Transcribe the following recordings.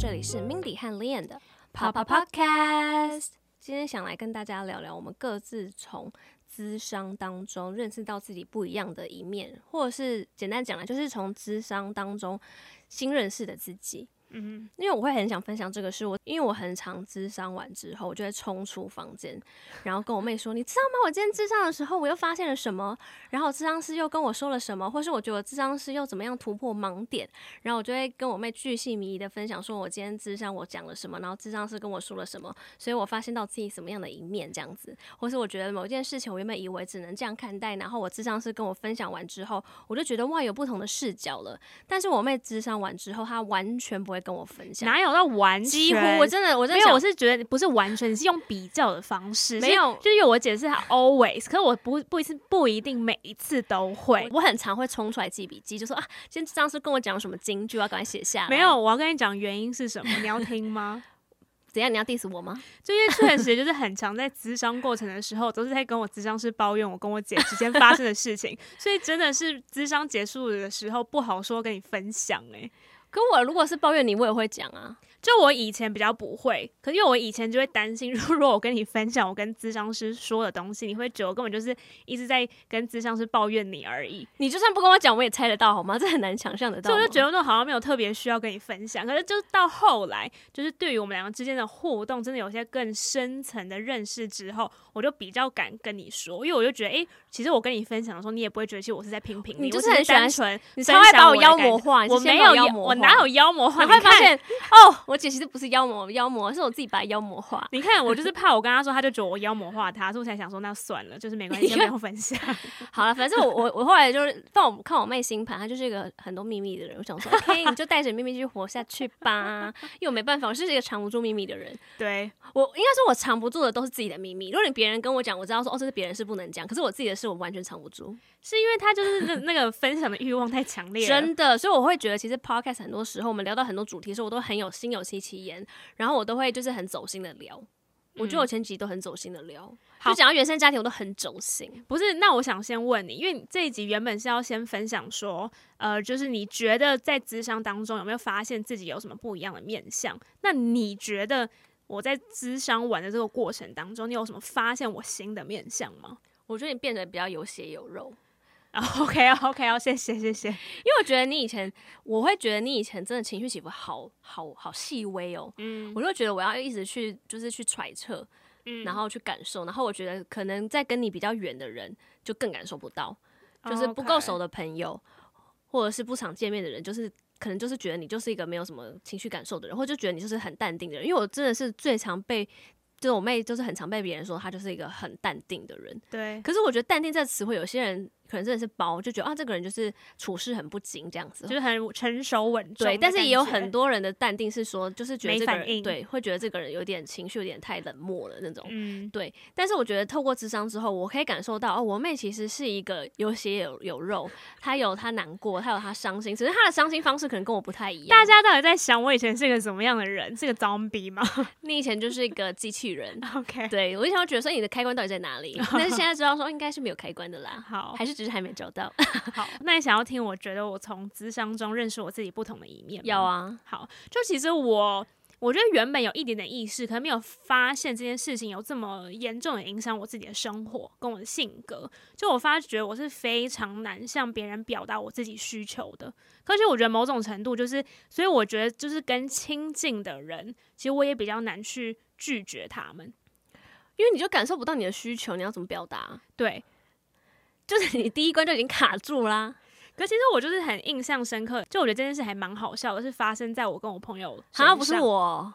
这里是 Mindy 和 Lian 的 Papa Podcast。今天想来跟大家聊聊，我们各自从资商当中认识到自己不一样的一面，或者是简单讲来，就是从资商当中新认识的自己。嗯，因为我会很想分享这个事，我因为我很常智商完之后，我就会冲出房间，然后跟我妹说：“你知道吗？我今天智商的时候，我又发现了什么？然后智商师又跟我说了什么？或是我觉得智商师又怎么样突破盲点？然后我就会跟我妹巨细靡遗的分享，说我今天智商我讲了什么，然后智商师跟我说了什么，所以我发现到自己什么样的一面这样子，或是我觉得某一件事情，我原本以为只能这样看待，然后我智商师跟我分享完之后，我就觉得哇，有不同的视角了。但是我妹智商完之后，她完全不会跟我分享。”哪有到完全？几乎我真的，我真的没有。我是觉得不是完全，是用比较的方式。没有，就是因为我解释他 always，可是我不不一次不一定每一次都会。我很常会冲出来记笔记，就说啊，今天上次跟我讲什么金句，我要赶快写下来。没有，我要跟你讲原因是什么，你要听吗？怎样？你要 diss 我吗？就因为确实就是很常在咨商过程的时候，都是在跟我咨商师抱怨我跟我姐之间发生的事情，所以真的是咨商结束的时候不好说跟你分享哎、欸。可我如果是抱怨你，我也会讲啊。就我以前比较不会，可是因为我以前就会担心，如果我跟你分享我跟咨商师说的东西，你会觉得我根本就是一直在跟咨商师抱怨你而已。你就算不跟我讲，我也猜得到，好吗？这很难想象得到。所以我就觉得那好像没有特别需要跟你分享。可是就到后来，就是对于我们两个之间的互动，真的有些更深层的认识之后，我就比较敢跟你说，因为我就觉得，哎、欸，其实我跟你分享的时候，你也不会觉得其实我是在批评你，你就是很单纯，你超爱把我妖魔化。我没有妖魔化，我哪有妖魔化？你会发现哦，我姐其实不是妖魔。妖魔是我自己把妖魔化。你看，我就是 怕我跟他说，他就觉得我妖魔化他，所以我才想说，那算了，就是没关系，先不要分享。好了，反正我我我后来就是放我看我妹星盘，她就是一个很多秘密的人。我想说，OK，你就带着秘密继续活下去吧。因为我没办法，我就是一个藏不住秘密的人。对，我应该说，我藏不住的都是自己的秘密。如果你别人跟我讲，我知道说哦，这是别人是不能讲，可是我自己的事，我完全藏不住，是因为他就是那那个分享的欲望太强烈了，真的。所以我会觉得，其实 Podcast 很多时候我们聊到很多主题的时候，我都很有心有戚戚焉，然后我都会就是。很走心的聊，我觉得我前几集都很走心的聊，嗯、就讲到原生家庭，我都很走心。不是，那我想先问你，因为这一集原本是要先分享说，呃，就是你觉得在智商当中有没有发现自己有什么不一样的面相？那你觉得我在智商玩的这个过程当中，你有什么发现我新的面相吗？我觉得你变得比较有血有肉。OK 啊，OK 啊，谢谢谢谢。因为我觉得你以前，我会觉得你以前真的情绪起伏好好好细微哦。嗯，我就觉得我要一直去，就是去揣测，嗯，然后去感受，然后我觉得可能在跟你比较远的人就更感受不到，就是不够熟的朋友，或者是不常见面的人，就是可能就是觉得你就是一个没有什么情绪感受的人，或者就觉得你就是很淡定的人。因为我真的是最常被，就是我妹就是很常被别人说她就是一个很淡定的人。对，可是我觉得淡定这个词汇，有些人。可能真的是包，就觉得啊，这个人就是处事很不精这样子，就是很成熟稳重。对，但是也有很多人的淡定是说，就是觉得这个人对，会觉得这个人有点情绪有点太冷漠了那种。嗯，对。但是我觉得透过智商之后，我可以感受到哦，我妹其实是一个有血有有肉，她有她难过，她有她伤心，只是她的伤心方式可能跟我不太一样。大家到底在想我以前是个什么样的人？是个 zombie 吗？你以前就是一个机器人。OK，对，我以前会觉得说你的开关到底在哪里？但是现在知道说应该是没有开关的啦。好，还是只是还没找到。好，那你想要听？我觉得我从咨商中认识我自己不同的一面。有啊，好，就其实我，我觉得原本有一点点意识，可能没有发现这件事情有这么严重的影响我自己的生活跟我的性格。就我发觉我是非常难向别人表达我自己需求的，而且我觉得某种程度就是，所以我觉得就是跟亲近的人，其实我也比较难去拒绝他们，因为你就感受不到你的需求，你要怎么表达？对。就是你第一关就已经卡住啦，可其实我就是很印象深刻，就我觉得这件事还蛮好笑的，是发生在我跟我朋友，好像不是我，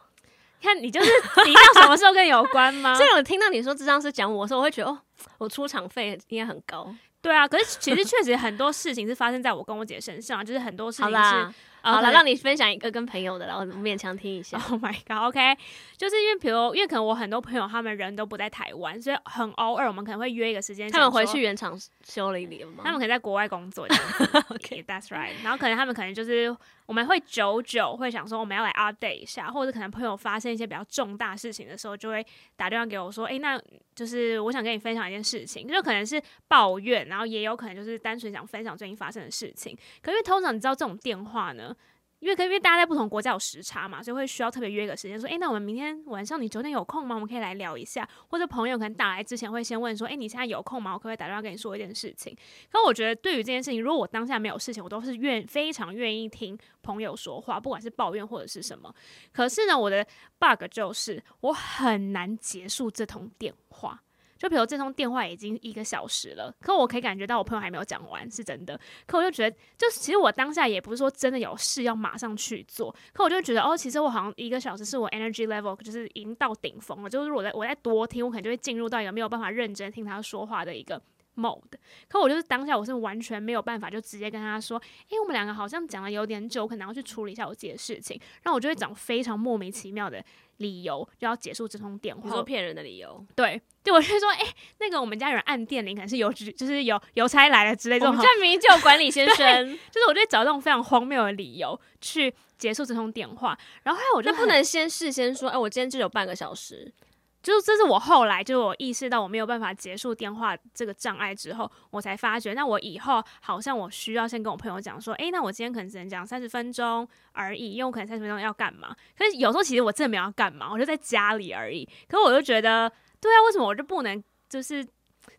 看你就是你到什么时候跟有关吗？这种听到你说智商是讲我的时候，我会觉得哦，我出场费应该很高。对啊，可是其实确实很多事情是发生在我跟我姐身上，就是很多事情是。好了，让你分享一个跟朋友的，然后勉强听一下。Oh my god，OK，就是因为比如，因为可能我很多朋友他们人都不在台湾，所以很偶尔我们可能会约一个时间。他们回去原厂修了一年吗？他们可能在国外工作。OK，that's right。然后可能他们可能就是我们会久久会想说我们要来 update 一下，或者可能朋友发生一些比较重大事情的时候，就会打电话给我说，哎，那就是我想跟你分享一件事情，就可能是抱怨，然后也有可能就是单纯想分享最近发生的事情。可因为通常你知道这种电话呢。因为，因为大家在不同国家有时差嘛，所以会需要特别约一个时间，说，诶，那我们明天晚上你九点有空吗？我们可以来聊一下。或者朋友可能打来之前会先问说，诶，你现在有空吗？我可不可以打电话跟你说一件事情？可我觉得对于这件事情，如果我当下没有事情，我都是愿非常愿意听朋友说话，不管是抱怨或者是什么。可是呢，我的 bug 就是我很难结束这通电话。就比如这通电话已经一个小时了，可我可以感觉到我朋友还没有讲完，是真的。可我就觉得，就其实我当下也不是说真的有事要马上去做，可我就觉得哦，其实我好像一个小时是我 energy level 就是已经到顶峰了，就是我在我在多听，我可能就会进入到一个没有办法认真听他说话的一个 mode。可我就是当下我是完全没有办法就直接跟他说，诶，我们两个好像讲了有点久，可能要去处理一下我自己的事情，然后我就会讲非常莫名其妙的理由就要结束这通电话，你说骗人的理由，对。就我就说，哎、欸，那个我们家有人按电铃，可能是邮局就是邮邮差来了之类的。我们家明明就有管理先 生，就是我就会找这种非常荒谬的理由去结束这通电话。然后后来我就不能先事先说，哎、欸，我今天就有半个小时。就是这是我后来就我意识到我没有办法结束电话这个障碍之后，我才发觉，那我以后好像我需要先跟我朋友讲说，哎、欸，那我今天可能只能讲三十分钟而已，因为我可能三十分钟要干嘛？可是有时候其实我真的没有要干嘛，我就在家里而已。可是我就觉得。对啊，为什么我就不能就是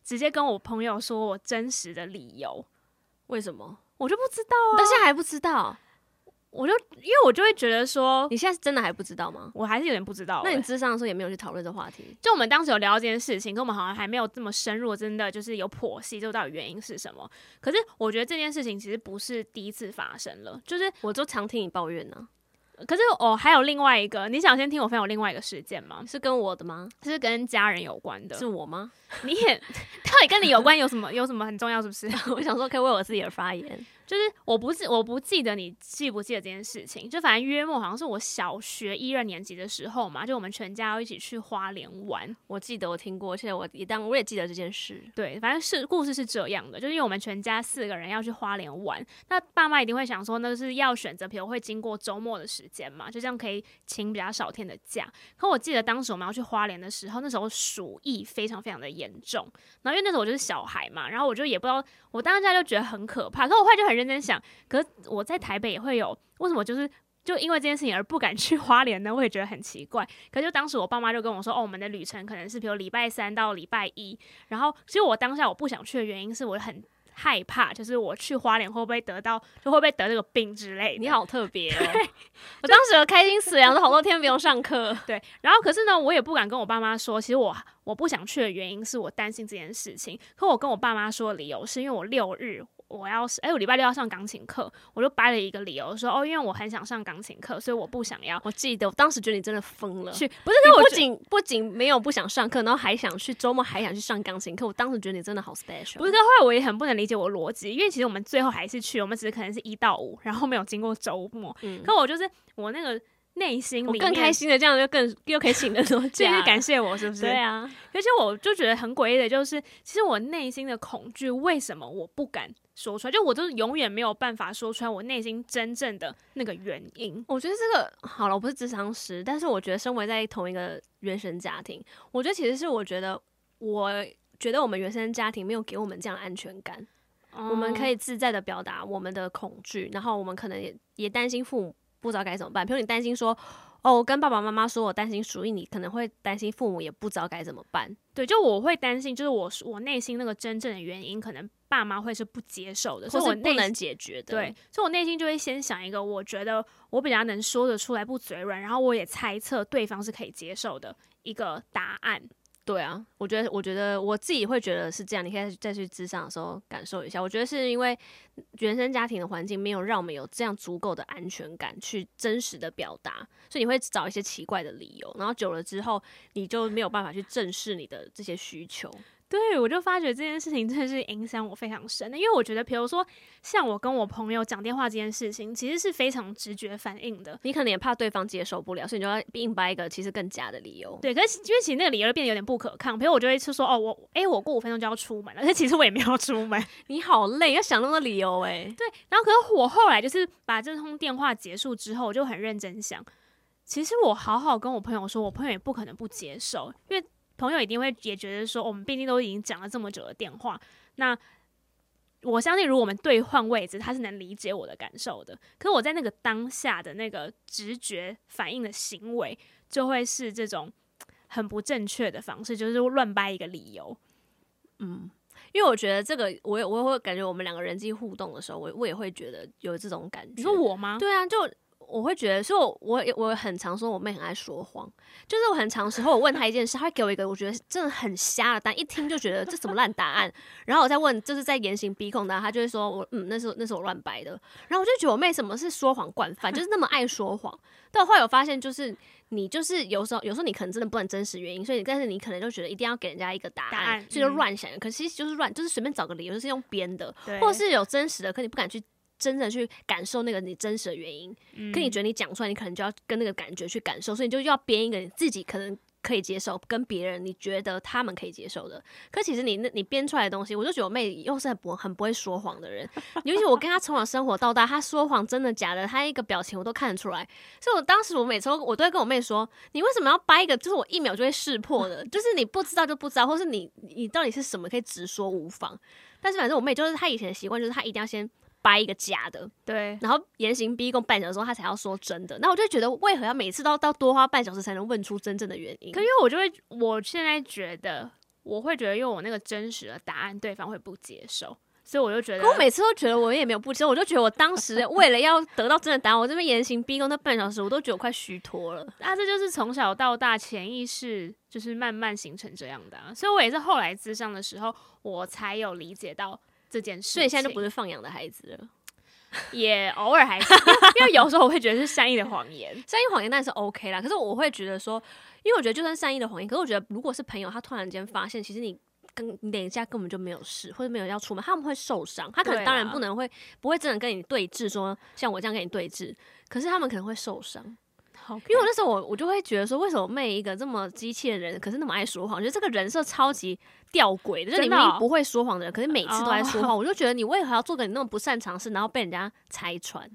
直接跟我朋友说我真实的理由？为什么我就不知道啊？到现在还不知道，我就因为我就会觉得说，你现在是真的还不知道吗？我还是有点不知道欸。那你智商的时候也没有去讨论这个话题？就我们当时有聊这件事情，跟我们好像还没有这么深入，真的就是有剖析，就到底原因是什么？可是我觉得这件事情其实不是第一次发生了，就是我就常听你抱怨呢。可是哦，还有另外一个，你想先听我分享另外一个事件吗？是跟我的吗？是跟家人有关的。是我吗？你也 到底跟你有关？有什么？有什么很重要？是不是？我想说，可以为我自己而发言。就是我不记，我不记得你记不记得这件事情。就反正约莫好像是我小学一二年级的时候嘛，就我们全家要一起去花莲玩。我记得我听过，而且我也当我也记得这件事。对，反正是故事是这样的，就是因为我们全家四个人要去花莲玩，那爸妈一定会想说，那是要选择，比如会经过周末的时间嘛，就这样可以请比较少天的假。可我记得当时我们要去花莲的时候，那时候鼠疫非常非常的严重，然后因为那时候我就是小孩嘛，然后我就也不知道，我当下就觉得很可怕，可我后来就很。认真想，可是我在台北也会有，为什么就是就因为这件事情而不敢去 花莲呢？我也觉得很奇怪。可是就当时我爸妈就跟我说，哦，我们的旅程可能是比如礼拜三到礼拜一，然后其实我当下我不想去的原因是我很害怕，就是我去花莲会不会得到，就会不会得这个病之类的。你好特别哦，我当时开心死了，都好多天不用上课。对，然后可是呢，我也不敢跟我爸妈说，其实我我不想去的原因是我担心这件事情。可我跟我爸妈说的理由是因为我六日。我要是哎，我礼拜六要上钢琴课，我就掰了一个理由说哦，因为我很想上钢琴课，所以我不想要。我记得我当时觉得你真的疯了，去不是，我不仅不仅没有不想上课，然后还想去周末还想去上钢琴课。我当时觉得你真的好 special。不是，后来我也很不能理解我逻辑，因为其实我们最后还是去，我们只是可能是一到五，然后没有经过周末。嗯，可我就是我那个。内心里面更开心的，这样就更又可以请得多假，继 续感谢我是不是？对啊，而且我就觉得很诡异的，就是其实我内心的恐惧，为什么我不敢说出来？就我就是永远没有办法说出来我内心真正的那个原因。我觉得这个好了，我不是智商师，但是我觉得身为在同一个原生家庭，我觉得其实是我觉得，我觉得我们原生家庭没有给我们这样的安全感，嗯、我们可以自在的表达我们的恐惧，然后我们可能也也担心父母。不知道该怎么办，比如你担心说，哦，我跟爸爸妈妈说我担心属于你，可能会担心父母也不知道该怎么办。对，就我会担心，就是我我内心那个真正的原因，可能爸妈会是不接受的，或是不能解决的。对，所以我内心就会先想一个，我觉得我比较能说得出来，不嘴软，然后我也猜测对方是可以接受的一个答案。对啊，我觉得，我觉得我自己会觉得是这样。你可以再去咨商的时候感受一下。我觉得是因为原生家庭的环境没有让我们有这样足够的安全感去真实的表达，所以你会找一些奇怪的理由，然后久了之后，你就没有办法去正视你的这些需求。对，我就发觉这件事情真的是影响我非常深的，因为我觉得，比如说像我跟我朋友讲电话这件事情，其实是非常直觉反应的。你可能也怕对方接受不了，所以你就要硬掰一个其实更假的理由。对，可是因为其实那个理由就变得有点不可抗，比如我就会是说，哦，我哎，我过五分钟就要出门了，而且其实我也没有出门。你好累，要想那么多理由哎。对，然后可是我后来就是把这通电话结束之后，我就很认真想，其实我好好跟我朋友说，我朋友也不可能不接受，因为。朋友一定会也觉得说，我们毕竟都已经讲了这么久的电话，那我相信如果我们对换位置，他是能理解我的感受的。可是我在那个当下的那个直觉反应的行为，就会是这种很不正确的方式，就是乱掰一个理由。嗯，因为我觉得这个，我也我也会感觉我们两个人际互动的时候，我我也会觉得有这种感觉。你说我吗？对啊，就。我会觉得，所以我我我很常说我妹很爱说谎，就是我很常时候我问她一件事，她会给我一个我觉得真的很瞎的答案，一听就觉得这什么烂答案，然后我再问，就是在严刑逼供的，她就会说我嗯，那是那是我乱掰的，然后我就觉得我妹什么是说谎惯犯，就是那么爱说谎。但我后来有发现，就是你就是有时候有时候你可能真的不能真实原因，所以但是你可能就觉得一定要给人家一个答案，答案所以就乱想，可是其实就是乱，就是随便找个理由，就是用编的，或者是有真实的，可你不敢去。真的去感受那个你真实的原因，嗯、可你觉得你讲出来，你可能就要跟那个感觉去感受，所以你就要编一个你自己可能可以接受，跟别人你觉得他们可以接受的。可其实你那你编出来的东西，我就觉得我妹又是很不很不会说谎的人，尤其我跟她从小生活到大，她说谎真的假的，她一个表情我都看得出来。所以我当时我每次都我都会跟我妹说，你为什么要掰一个，就是我一秒就会识破的，就是你不知道就不知道，或是你你到底是什么可以直说无妨。但是反正我妹就是她以前的习惯，就是她一定要先。掰一个假的，对，然后严刑逼供半小时之后，他才要说真的。那我就觉得，为何要每次都要多花半小时才能问出真正的原因？可因为我就会，我现在觉得，我会觉得，因为我那个真实的答案，对方会不接受，所以我就觉得，可我每次都觉得我也没有不接受，我就觉得我当时为了要得到真的答案，我这边严刑逼供那半小时，我都觉得我快虚脱了。啊，这就是从小到大潜意识就是慢慢形成这样的啊。所以我也是后来咨商的时候，我才有理解到。这件事，所以现在就不是放养的孩子了，也偶尔还是，因为有时候我会觉得是善意的谎言，善意谎言那是 OK 啦。可是我会觉得说，因为我觉得就算善意的谎言，可是我觉得如果是朋友，他突然间发现，其实你跟你等一下根本就没有事，或者没有要出门，他们会受伤。他可能当然不能会不会真的跟你对峙，说像我这样跟你对峙，可是他们可能会受伤。Okay. 因为我那时候我我就会觉得说，为什么妹一个这么机器的人，可是那么爱说谎？我觉得这个人设超级吊诡的，就是你明明不会说谎的人，可是每次都在说谎。Oh. 我就觉得你为何要做个你那么不擅长事，然后被人家拆穿？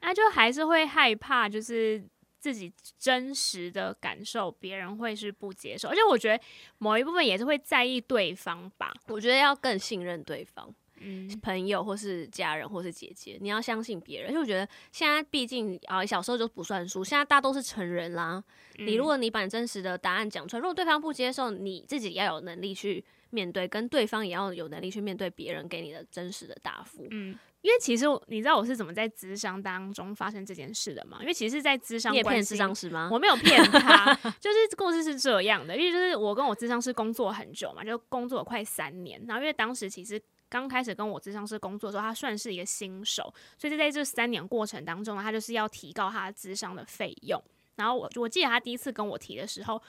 那 就还是会害怕，就是自己真实的感受，别人会是不接受。而且我觉得某一部分也是会在意对方吧。我觉得要更信任对方。嗯，朋友或是家人或是姐姐，你要相信别人。因为我觉得现在毕竟啊，小时候就不算数，现在大家都是成人啦。嗯、你如果你把真实的答案讲出来，如果对方不接受，你自己要有能力去面对，跟对方也要有能力去面对别人给你的真实的答复。嗯，因为其实你知道我是怎么在咨商当中发生这件事的吗？因为其实在咨商，你也骗咨商师吗？我没有骗他，就是故事是这样的。因为就是我跟我咨商师工作很久嘛，就工作了快三年。然后因为当时其实。刚开始跟我咨商师工作的时候，他算是一个新手，所以就在这三年过程当中呢，他就是要提高他的咨商的费用。然后我我记得他第一次跟我提的时候，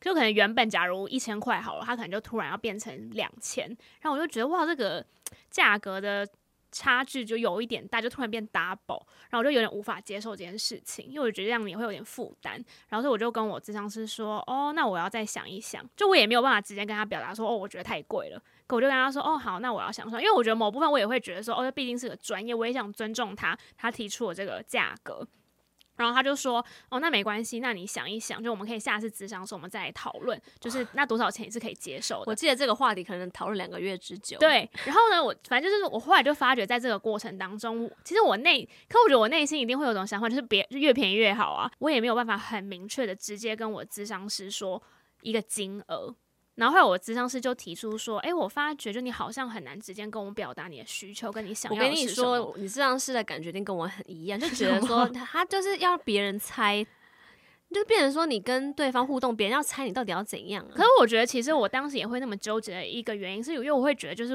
就可能原本假如一千块好了，他可能就突然要变成两千，然后我就觉得哇，这个价格的差距就有一点大，就突然变 double，然后我就有点无法接受这件事情，因为我觉得这样你会有点负担。然后所以我就跟我咨商师说，哦，那我要再想一想，就我也没有办法直接跟他表达说，哦，我觉得太贵了。可我就跟他说：“哦，好，那我要想想，因为我觉得某部分我也会觉得说，哦，这毕竟是个专业，我也想尊重他，他提出我这个价格。”然后他就说：“哦，那没关系，那你想一想，就我们可以下次咨商的时候我们再来讨论，就是那多少钱你是可以接受的。”我记得这个话题可能讨论两个月之久。对，然后呢，我反正就是我后来就发觉，在这个过程当中，其实我内，可我觉得我内心一定会有种想法，就是别越便宜越好啊。我也没有办法很明确的直接跟我咨商师说一个金额。然后后来我咨商师就提出说：“哎，我发觉就你好像很难直接跟我们表达你的需求，跟你想要的是什么。”我跟你说，你咨商师的感觉一定跟我很一样，就觉得 说他就是要别人猜就变成说你跟对方互动，别人要猜你到底要怎样啊。可是我觉得，其实我当时也会那么纠结的一个原因，是因为我会觉得就是。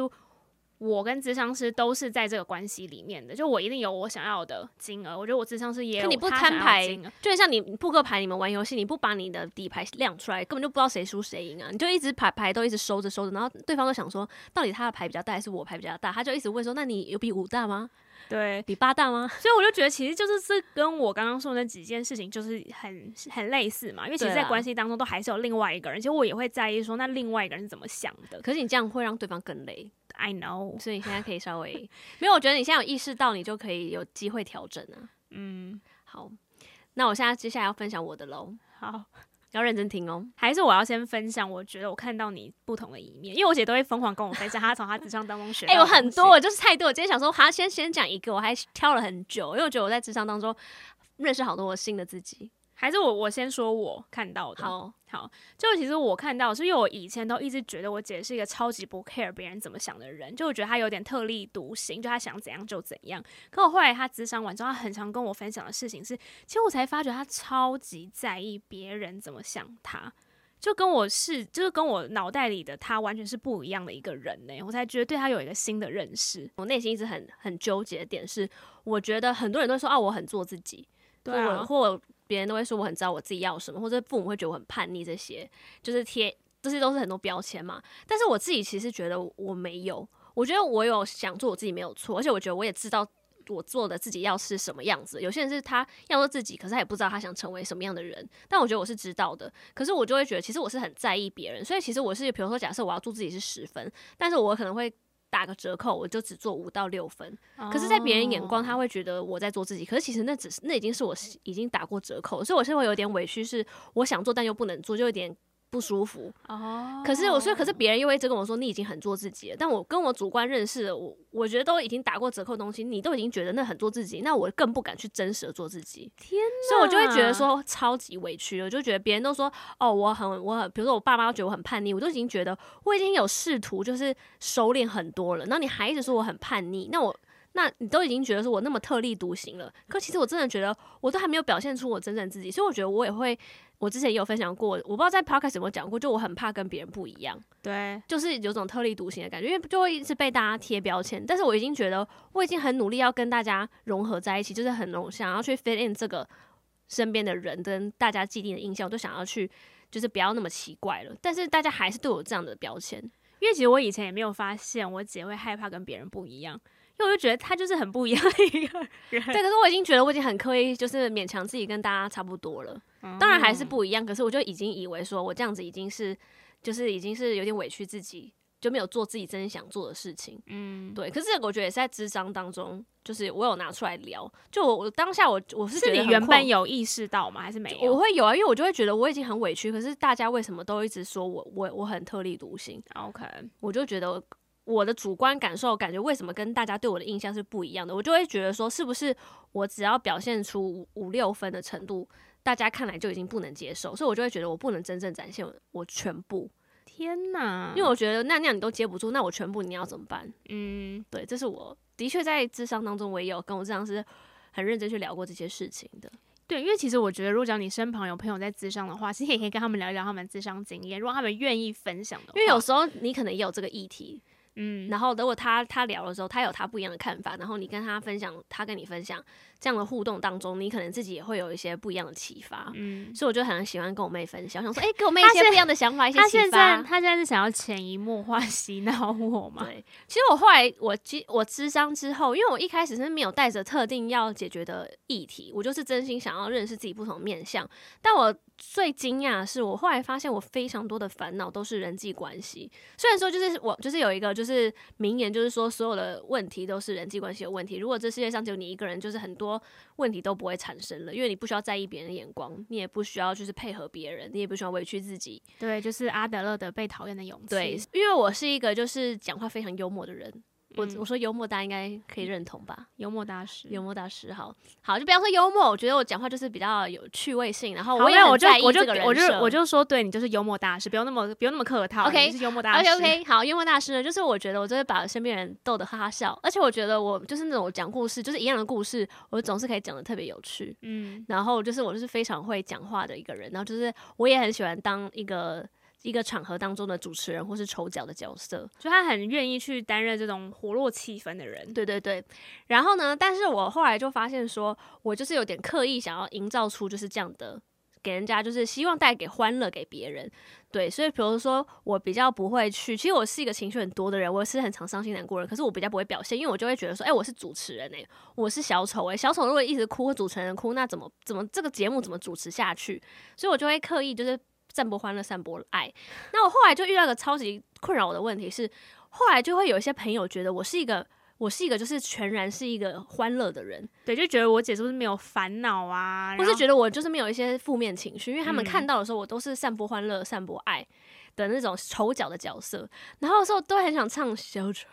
我跟咨商师都是在这个关系里面的，就我一定有我想要的金额。我觉得我咨商师也有他你不摊牌，就像你扑克牌，你们玩游戏，你不把你的底牌亮出来，根本就不知道谁输谁赢啊！你就一直牌牌都一直收着收着，然后对方都想说，到底他的牌比较大还是我牌比较大？他就一直问说，那你有比五大吗？对，比八大吗？所以我就觉得，其实就是这跟我刚刚说的那几件事情就是很很类似嘛。因为其实，在关系当中都还是有另外一个人，其实我也会在意说，那另外一个人是怎么想的。可是你这样会让对方更累。I know，所以你现在可以稍微没有，我觉得你现在有意识到，你就可以有机会调整啊。嗯，好，那我现在接下来要分享我的喽。好，要认真听哦。还是我要先分享？我觉得我看到你不同的一面，因为我姐都会疯狂跟我分享她从她咨商当中学。哎、欸，我很多，我就是太多。我今天想说，好，先先讲一个，我还挑了很久，因为我觉得我在咨商当中认识好多我新的自己。还是我我先说我看到的，好好，就其实我看到是因为我以前都一直觉得我姐是一个超级不 care 别人怎么想的人，就我觉得她有点特立独行，就她想怎样就怎样。可我后来她咨商完之后，她很常跟我分享的事情是，其实我才发觉她超级在意别人怎么想她，就跟我是就是跟我脑袋里的她完全是不一样的一个人呢、欸。我才觉得对她有一个新的认识。我内心一直很很纠结的点是，我觉得很多人都说啊，我很做自己，对啊，或。别人都会说我很知道我自己要什么，或者父母会觉得我很叛逆，这些就是贴，这些都是很多标签嘛。但是我自己其实觉得我没有，我觉得我有想做我自己没有错，而且我觉得我也知道我做的自己要是什么样子。有些人是他要做自己，可是他也不知道他想成为什么样的人。但我觉得我是知道的，可是我就会觉得其实我是很在意别人，所以其实我是比如说假设我要做自己是十分，但是我可能会。打个折扣，我就只做五到六分。可是，在别人眼光，他会觉得我在做自己。可是，其实那只是那已经是我已经打过折扣，所以我现在会有点委屈，是我想做但又不能做，就有点。不舒服哦，oh. 可是我说，可是别人又会一直跟我说，你已经很做自己了。但我跟我主观认识的，我我觉得都已经打过折扣的东西，你都已经觉得那很做自己，那我更不敢去真实的做自己。天哪，所以我就会觉得说超级委屈，我就觉得别人都说哦，我很我很，比如说我爸妈觉得我很叛逆，我都已经觉得我已经有试图就是收敛很多了，那你还一直说我很叛逆，那我那你都已经觉得说我那么特立独行了，可其实我真的觉得我都还没有表现出我真正自己，所以我觉得我也会。我之前也有分享过，我不知道在 podcast 有没有讲过，就我很怕跟别人不一样，对，就是有种特立独行的感觉，因为就会一直被大家贴标签。但是我已经觉得，我已经很努力要跟大家融合在一起，就是很融想要去 fit in 这个身边的人跟大家既定的印象，我都想要去，就是不要那么奇怪了。但是大家还是对我这样的标签，因为其实我以前也没有发现我姐会害怕跟别人不一样。因为我就觉得他就是很不一样的一个人，对。可是我已经觉得我已经很刻意，就是勉强自己跟大家差不多了。嗯、当然还是不一样，可是我就已经以为说我这样子已经是，就是已经是有点委屈自己，就没有做自己真正想做的事情。嗯，对。可是我觉得也是在智商当中，就是我有拿出来聊。就我，我当下我我是觉得你原本有意识到吗？还是没有？我会有啊，因为我就会觉得我已经很委屈，可是大家为什么都一直说我我我很特立独行？OK，我就觉得。我的主观感受，感觉为什么跟大家对我的印象是不一样的？我就会觉得说，是不是我只要表现出五五六分的程度，大家看来就已经不能接受？所以我就会觉得我不能真正展现我全部。天哪！因为我觉得那那样你都接不住，那我全部你要怎么办？嗯，对，这是我的确在智商当中，我也有跟我智商师很认真去聊过这些事情的。对，因为其实我觉得，如果讲你身旁有朋友在智商的话，其实也可以跟他们聊一聊他们智商经验，如果他们愿意分享的话。因为有时候你可能也有这个议题。嗯，然后如果他他聊的时候，他有他不一样的看法，然后你跟他分享，他跟你分享。这样的互动当中，你可能自己也会有一些不一样的启发，嗯，所以我就很喜欢跟我妹分享，想说，哎、欸，给我妹一些不一样的想法，一些启发。她现在，她现在是想要潜移默化洗脑我吗？对，其实我后来我其我智商之后，因为我一开始是没有带着特定要解决的议题，我就是真心想要认识自己不同面相。但我最惊讶的是，我后来发现我非常多的烦恼都是人际关系。虽然说就是我就是有一个就是名言，就是说所有的问题都是人际关系的问题。如果这世界上只有你一个人，就是很多。问题都不会产生了，因为你不需要在意别人的眼光，你也不需要就是配合别人，你也不需要委屈自己。对，就是阿德勒的被讨厌的勇气。对，因为我是一个就是讲话非常幽默的人，我我说幽默，大家应该可以认同吧？幽默大师，幽默大师，好好，就不要说幽默，我觉得我讲话就是比较有趣味性，然后我也我就我就我就我就说，对你就是幽默大师，不用那么不用那么客套，OK，是幽默大师，OK OK，好，幽默大师呢，就是我觉得我就会把身边人逗得哈哈笑，而且我觉得我就是那种讲故事，就是一样的故事，我总是可以讲的特别有趣，嗯，然后就是我就是非常会讲话的一个人，然后就是我也很喜欢当一个。一个场合当中的主持人或是丑角的角色，就他很愿意去担任这种活络气氛的人。对对对。然后呢，但是我后来就发现说，我就是有点刻意想要营造出就是这样的，给人家就是希望带给欢乐给别人。对，所以比如说我比较不会去，其实我是一个情绪很多的人，我是很常伤心难过的人，可是我比较不会表现，因为我就会觉得说，哎，我是主持人哎，我是小丑哎，小丑如果一直哭，主持人哭，那怎么怎么这个节目怎么主持下去？所以我就会刻意就是。散播欢乐，散播爱。那我后来就遇到一个超级困扰我的问题是，后来就会有一些朋友觉得我是一个，我是一个就是全然是一个欢乐的人，对，就觉得我姐是不是没有烦恼啊？或是觉得我就是没有一些负面情绪，因为他们看到的时候，我都是散播欢乐、散播爱。的那种丑角的角色，然后有时候都很想唱小丑，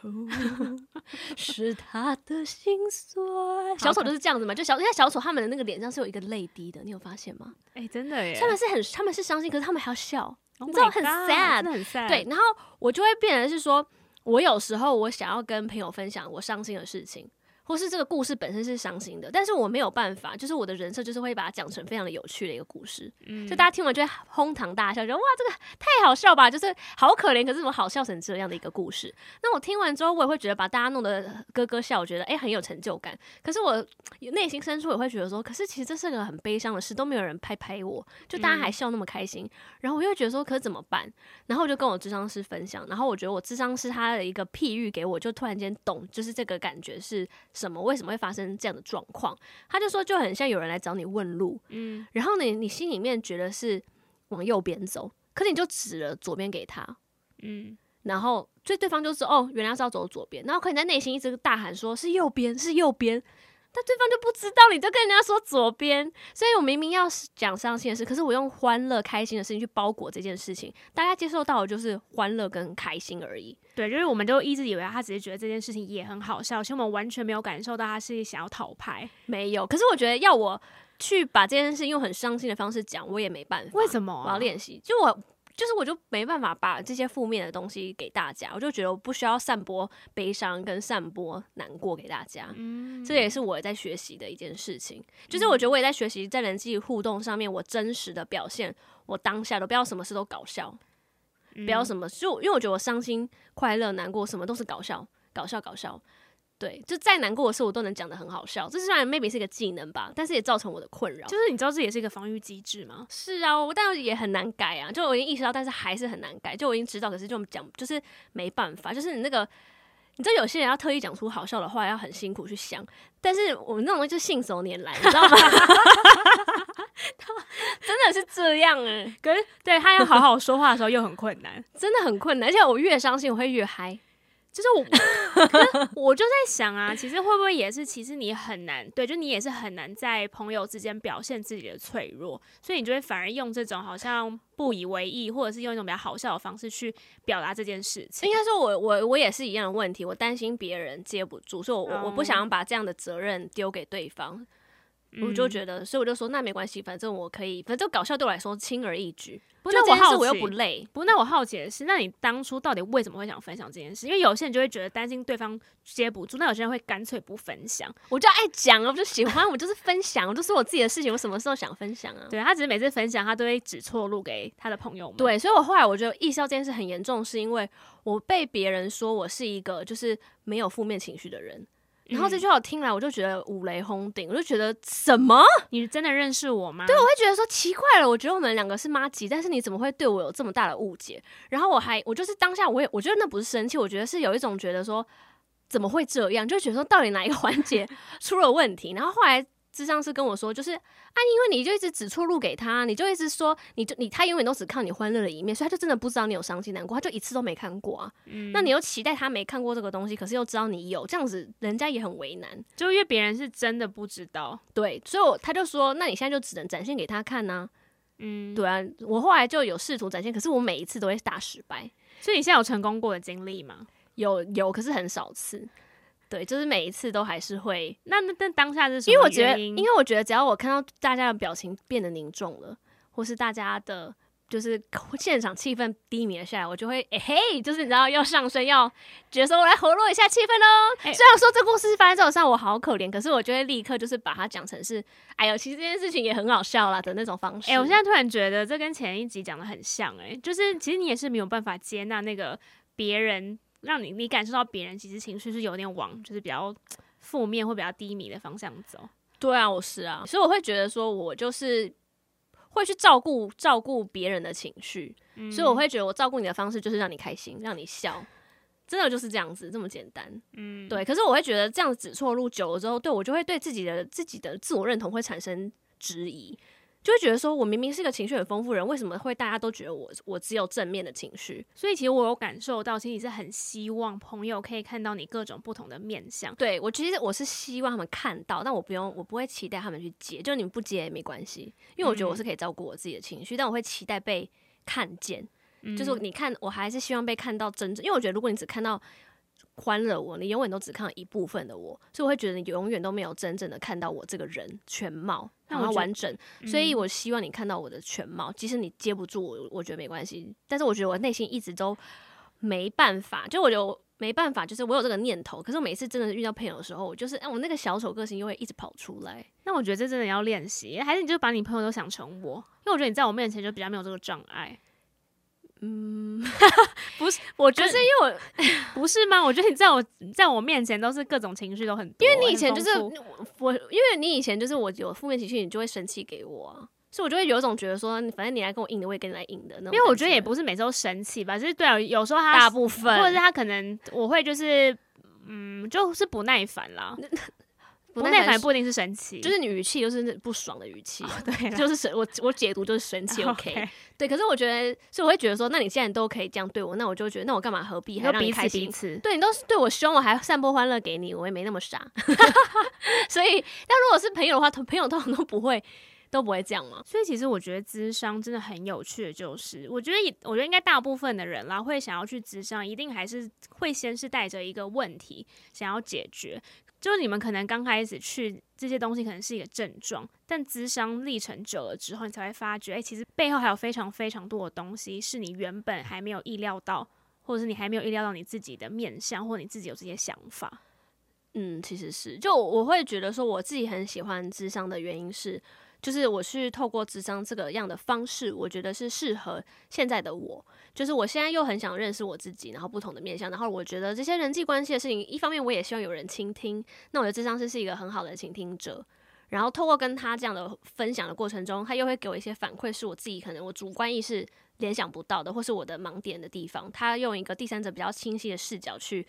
是他的心酸。小丑就是这样子嘛，就小，因为小丑他们的那个脸上是有一个泪滴的，你有发现吗？哎、欸，真的耶，他们是很，他们是伤心，可是他们还要笑，oh、你知道很 sad，很 sad。对，然后我就会变成是说，我有时候我想要跟朋友分享我伤心的事情。或是这个故事本身是伤心的，但是我没有办法，就是我的人设就是会把它讲成非常的有趣的一个故事，嗯，就大家听完就会哄堂大笑，觉得哇，这个太好笑吧，就是好可怜，可是怎么好笑成这样的一个故事？那我听完之后，我也会觉得把大家弄得咯咯笑，我觉得诶、欸、很有成就感。可是我内心深处也会觉得说，可是其实这是个很悲伤的事，都没有人拍拍我，就大家还笑那么开心，嗯、然后我又觉得说，可是怎么办？然后我就跟我智商师分享，然后我觉得我智商师他的一个譬喻给我，就突然间懂，就是这个感觉是。什么？为什么会发生这样的状况？他就说，就很像有人来找你问路，嗯，然后你你心里面觉得是往右边走，可是你就指了左边给他，嗯，然后所以对方就说哦，原来是要走左边，然后可你在内心一直大喊说是右边，是右边。那对方就不知道，你就跟人家说左边，所以我明明要讲伤心的事，可是我用欢乐、开心的事情去包裹这件事情，大家接受到的就是欢乐跟开心而已。对，就是我们就一直以为他只是觉得这件事情也很好笑，其实我们完全没有感受到他是想要讨牌，没有。可是我觉得要我去把这件事用很伤心的方式讲，我也没办法。为什么啊？我要练习，就我。就是我就没办法把这些负面的东西给大家，我就觉得我不需要散播悲伤跟散播难过给大家，嗯，这也是我在学习的一件事情。就是我觉得我也在学习在人际互动上面，我真实的表现，我当下都不要什么事都搞笑，不要什么就因为我觉得我伤心、快乐、难过什么都是搞笑，搞笑，搞笑。对，就再难过的事我都能讲得很好笑，这虽然 maybe 是一个技能吧，但是也造成我的困扰。就是你知道这也是一个防御机制吗？是啊，我但也很难改啊。就我已经意识到，但是还是很难改。就我已经知道，可是就讲就是没办法。就是你那个，你知道有些人要特意讲出好笑的话，要很辛苦去想。但是我们那种就信手拈来，你知道吗？他真的是这样哎、欸，可是对他要好好说话的时候又很困难，真的很困难。而且我越伤心，我会越嗨。就是我，我就在想啊，其实会不会也是，其实你很难，对，就你也是很难在朋友之间表现自己的脆弱，所以你就会反而用这种好像不以为意，或者是用一种比较好笑的方式去表达这件事情。应该说我，我我我也是一样的问题，我担心别人接不住，所以我我我不想要把这样的责任丢给对方。我就觉得，所以我就说那没关系，反正我可以，反正搞笑对我来说轻而易举。不是我好奇，我又不累。不，那我好奇的是，那你当初到底为什么会想分享这件事？因为有些人就会觉得担心对方接不住，那有些人会干脆不分享。我就爱讲啊，我就喜欢，我就是分享，我就说我自己的事情，我什么时候想分享啊？对，他只是每次分享，他都会指错路给他的朋友们。对，所以我后来我就意识到这件事很严重，是因为我被别人说我是一个就是没有负面情绪的人。然后这句话我听来，我就觉得五雷轰顶，我就觉得什么？你真的认识我吗？对，我会觉得说奇怪了。我觉得我们两个是妈吉，但是你怎么会对我有这么大的误解？然后我还，我就是当下，我也我觉得那不是生气，我觉得是有一种觉得说怎么会这样，就觉得说到底哪一个环节 出了问题？然后后来。咨商是跟我说，就是啊，因为你就一直指错路给他，你就一直说，你就你他永远都只看你欢乐的一面，所以他就真的不知道你有伤心难过，他就一次都没看过啊。嗯，那你又期待他没看过这个东西，可是又知道你有，这样子人家也很为难，就因为别人是真的不知道，对，所以我他就说，那你现在就只能展现给他看呢。嗯，对啊，我后来就有试图展现，可是我每一次都会大失败。所以你现在有成功过的经历吗？有有，可是很少次。对，就是每一次都还是会。那那但当下是什么？因为我觉得，因为我觉得，只要我看到大家的表情变得凝重了，或是大家的。就是 现场气氛低迷了下来，我就会哎、欸、嘿，就是你知道要上升，要觉得说我来活络一下气氛喽。欸、虽然说这故事发生在上，我好可怜，可是我就会立刻就是把它讲成是，哎呦，其实这件事情也很好笑啦的那种方式。哎、欸，我现在突然觉得这跟前一集讲的很像、欸，哎，就是其实你也是没有办法接纳那个别人让你你感受到别人其实情绪是有点往就是比较负面或比较低迷的方向走。对啊，我是啊，所以我会觉得说我就是。会去照顾照顾别人的情绪，嗯、所以我会觉得我照顾你的方式就是让你开心，让你笑，真的就是这样子这么简单。嗯，对。可是我会觉得这样子指错路久了之后，对我就会对自己的自己的自我认同会产生质疑。就会觉得说，我明明是个情绪很丰富的人，为什么会大家都觉得我我只有正面的情绪？所以其实我有感受到，其实你是很希望朋友可以看到你各种不同的面相。对，我其实我是希望他们看到，但我不用，我不会期待他们去接，就你们不接也没关系，因为我觉得我是可以照顾我自己的情绪，嗯、但我会期待被看见。嗯、就是你看，我还是希望被看到真正，因为我觉得如果你只看到。欢乐我，你永远都只看到一部分的我，所以我会觉得你永远都没有真正的看到我这个人全貌，然后完整。所以我希望你看到我的全貌，即使你接不住我，我觉得没关系。但是我觉得我内心一直都没办法，就我觉得我没办法，就是我有这个念头，可是我每次真的遇到朋友的时候，我就是哎，我那个小丑个性又会一直跑出来。那我觉得这真的要练习，还是你就把你朋友都想成我？因为我觉得你在我面前就比较没有这个障碍。嗯，不是，我觉得是因为我 不是吗？我觉得你在我在我面前都是各种情绪都很多，因为你以前就是我，因为你以前就是我有负面情绪，你就会生气给我啊，所以我就会有一种觉得说，反正你来跟我硬的，我也跟你来硬的那种。因为我觉得也不是每次都生气吧，就是对啊，有时候他大部分，或者是他可能我会就是嗯，就是不耐烦啦。不耐烦不一定是生气，就是你语气就是不爽的语气，哦、对，就是生我我解读就是生气，OK，, okay 对。可是我觉得，所以我会觉得说，那你既然都可以这样对我，那我就觉得，那我干嘛何必还让你开心？彼此彼此对你都是对我凶，我还散播欢乐给你，我也没那么傻。所以，但如果是朋友的话，朋友通常都不会都不会这样嘛。所以，其实我觉得智商真的很有趣的就是，我觉得，我觉得应该大部分的人啦，会想要去智商，一定还是会先是带着一个问题想要解决。就是你们可能刚开始去这些东西可能是一个症状，但资商历程久了之后，你才会发觉，哎、其实背后还有非常非常多的东西是你原本还没有意料到，或者是你还没有意料到你自己的面向，或你自己有这些想法。嗯，其实是，就我会觉得说，我自己很喜欢咨商的原因是，就是我是透过智商这个样的方式，我觉得是适合现在的我。就是我现在又很想认识我自己，然后不同的面向，然后我觉得这些人际关系的事情，一方面我也希望有人倾听，那我的智商师是一个很好的倾听者，然后透过跟他这样的分享的过程中，他又会给我一些反馈，是我自己可能我主观意识联想不到的，或是我的盲点的地方，他用一个第三者比较清晰的视角去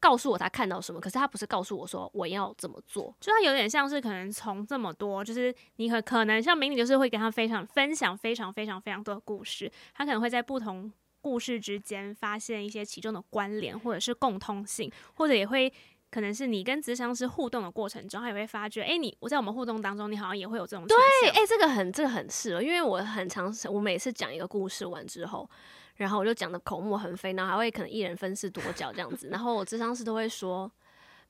告诉我他看到什么，可是他不是告诉我说我要怎么做，就他有点像是可能从这么多，就是你很可能像明理，就是会跟他非常分享非常非常非常多的故事，他可能会在不同。故事之间发现一些其中的关联，或者是共通性，或者也会可能是你跟咨商师互动的过程中，他也会发觉，哎、欸，你我在我们互动当中，你好像也会有这种对，哎、欸，这个很这个很适合，因为我很常我每次讲一个故事完之后，然后我就讲的口沫横飞，然后还会可能一人分饰多角这样子，然后我智商师都会说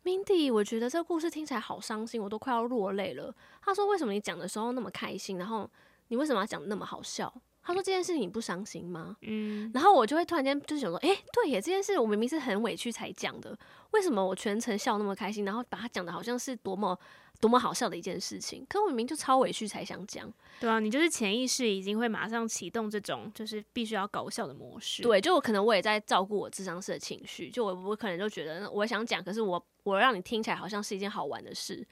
，Mindy，我觉得这个故事听起来好伤心，我都快要落泪了。他说，为什么你讲的时候那么开心，然后你为什么要讲的那么好笑？他说：“这件事情你不伤心吗？”嗯，然后我就会突然间就是想说：“哎、欸，对耶，这件事我明明是很委屈才讲的，为什么我全程笑那么开心？然后把它讲的好像是多么多么好笑的一件事情，可我明明就超委屈才想讲。”对啊，你就是潜意识已经会马上启动这种就是必须要搞笑的模式。对，就我可能我也在照顾我智商师的情绪，就我我可能就觉得我想讲，可是我我让你听起来好像是一件好玩的事。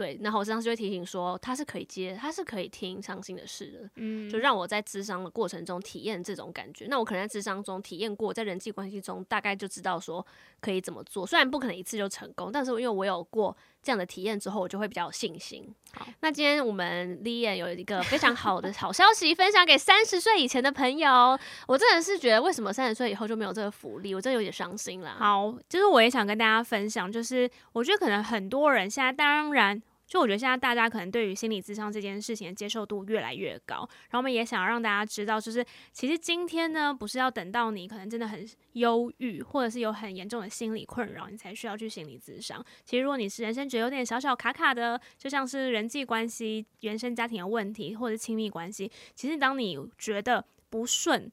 对，然后我咨商师就会提醒说，他是可以接，他是可以听伤心的事的，嗯，就让我在智商的过程中体验这种感觉。那我可能在智商中体验过，在人际关系中大概就知道说可以怎么做。虽然不可能一次就成功，但是因为我有过这样的体验之后，我就会比较有信心。好，那今天我们 Lianne 有一个非常好的好消息分享给三十岁以前的朋友。我真的是觉得，为什么三十岁以后就没有这个福利？我真的有点伤心了。好，就是我也想跟大家分享，就是我觉得可能很多人现在当然。就我觉得现在大家可能对于心理咨商这件事情的接受度越来越高，然后我们也想要让大家知道，就是其实今天呢，不是要等到你可能真的很忧郁，或者是有很严重的心理困扰，你才需要去心理咨商。其实如果你是人生觉得有点小小卡卡的，就像是人际关系、原生家庭的问题，或者亲密关系，其实当你觉得不顺。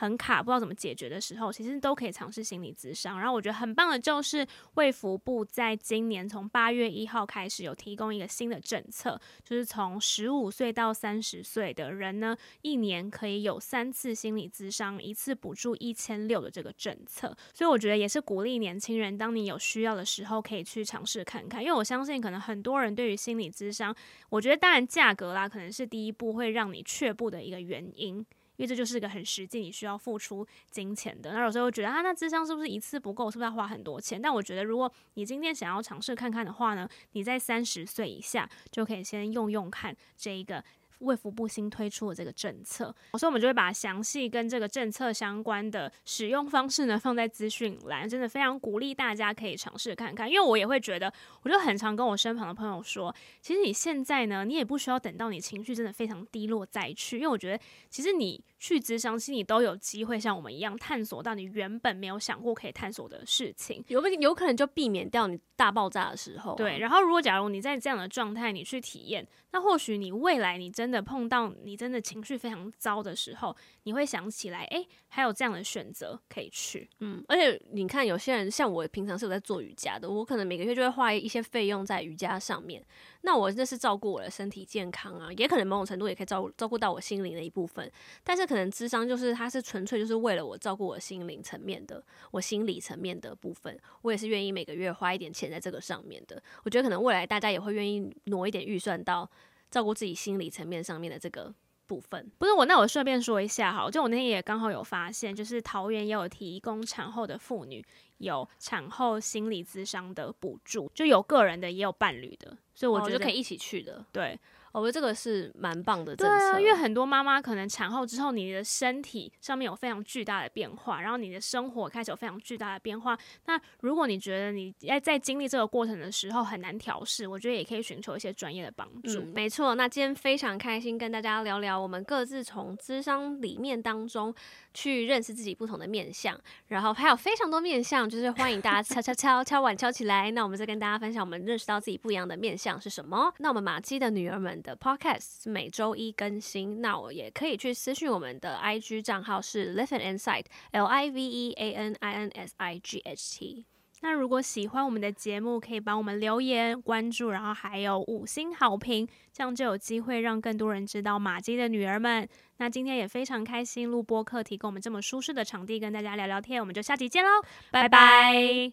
很卡，不知道怎么解决的时候，其实都可以尝试心理咨商。然后我觉得很棒的就是卫福部在今年从八月一号开始有提供一个新的政策，就是从十五岁到三十岁的人呢，一年可以有三次心理咨商，一次补助一千六的这个政策。所以我觉得也是鼓励年轻人，当你有需要的时候，可以去尝试看看。因为我相信，可能很多人对于心理咨商，我觉得当然价格啦，可能是第一步会让你却步的一个原因。因为这就是一个很实际，你需要付出金钱的。那有时候觉得啊，那智商是不是一次不够？是不是要花很多钱？但我觉得，如果你今天想要尝试看看的话呢，你在三十岁以下就可以先用用看这一个。卫福部新推出的这个政策，所以我们就会把详细跟这个政策相关的使用方式呢放在资讯栏，真的非常鼓励大家可以尝试看看。因为我也会觉得，我就很常跟我身旁的朋友说，其实你现在呢，你也不需要等到你情绪真的非常低落再去，因为我觉得其实你去咨商，其实你都有机会像我们一样探索到你原本没有想过可以探索的事情，有有可能就避免掉你大爆炸的时候啊。对，然后如果假如你在这样的状态，你去体验。那或许你未来你真的碰到你真的情绪非常糟的时候，你会想起来，诶，还有这样的选择可以去。嗯，而且你看，有些人像我平常是有在做瑜伽的，我可能每个月就会花一些费用在瑜伽上面。那我这是照顾我的身体健康啊，也可能某种程度也可以照顾照顾到我心灵的一部分。但是可能智商就是他是纯粹就是为了我照顾我心灵层面的，我心理层面的部分，我也是愿意每个月花一点钱在这个上面的。我觉得可能未来大家也会愿意挪一点预算到照顾自己心理层面上面的这个部分。不是我，那我顺便说一下哈，就我那天也刚好有发现，就是桃园也有提供产后的妇女有产后心理咨商的补助，就有个人的也有伴侣的。所以我觉得、可以一起去的，对，我觉得这个是蛮棒的政策。对啊，因为很多妈妈可能产后之后，你的身体上面有非常巨大的变化，然后你的生活开始有非常巨大的变化。那如果你觉得你在在经历这个过程的时候很难调试，我觉得也可以寻求一些专业的帮助。嗯，没错。那今天非常开心跟大家聊聊，我们各自从智商里面当中去认识自己不同的面相，然后还有非常多面相，就是欢迎大家敲敲敲敲碗敲起来。那我们再跟大家分享我们认识到自己不一样的面相。是什么？那我们马姬的女儿们的 Podcast 是每周一更新，那我也可以去私讯我们的 IG 账号是 Live an Insight L I V E A N I N S I G H T。那如果喜欢我们的节目，可以帮我们留言关注，然后还有五星好评，这样就有机会让更多人知道马姬的女儿们。那今天也非常开心录播客，提供我们这么舒适的场地跟大家聊聊天，我们就下集见喽，拜拜。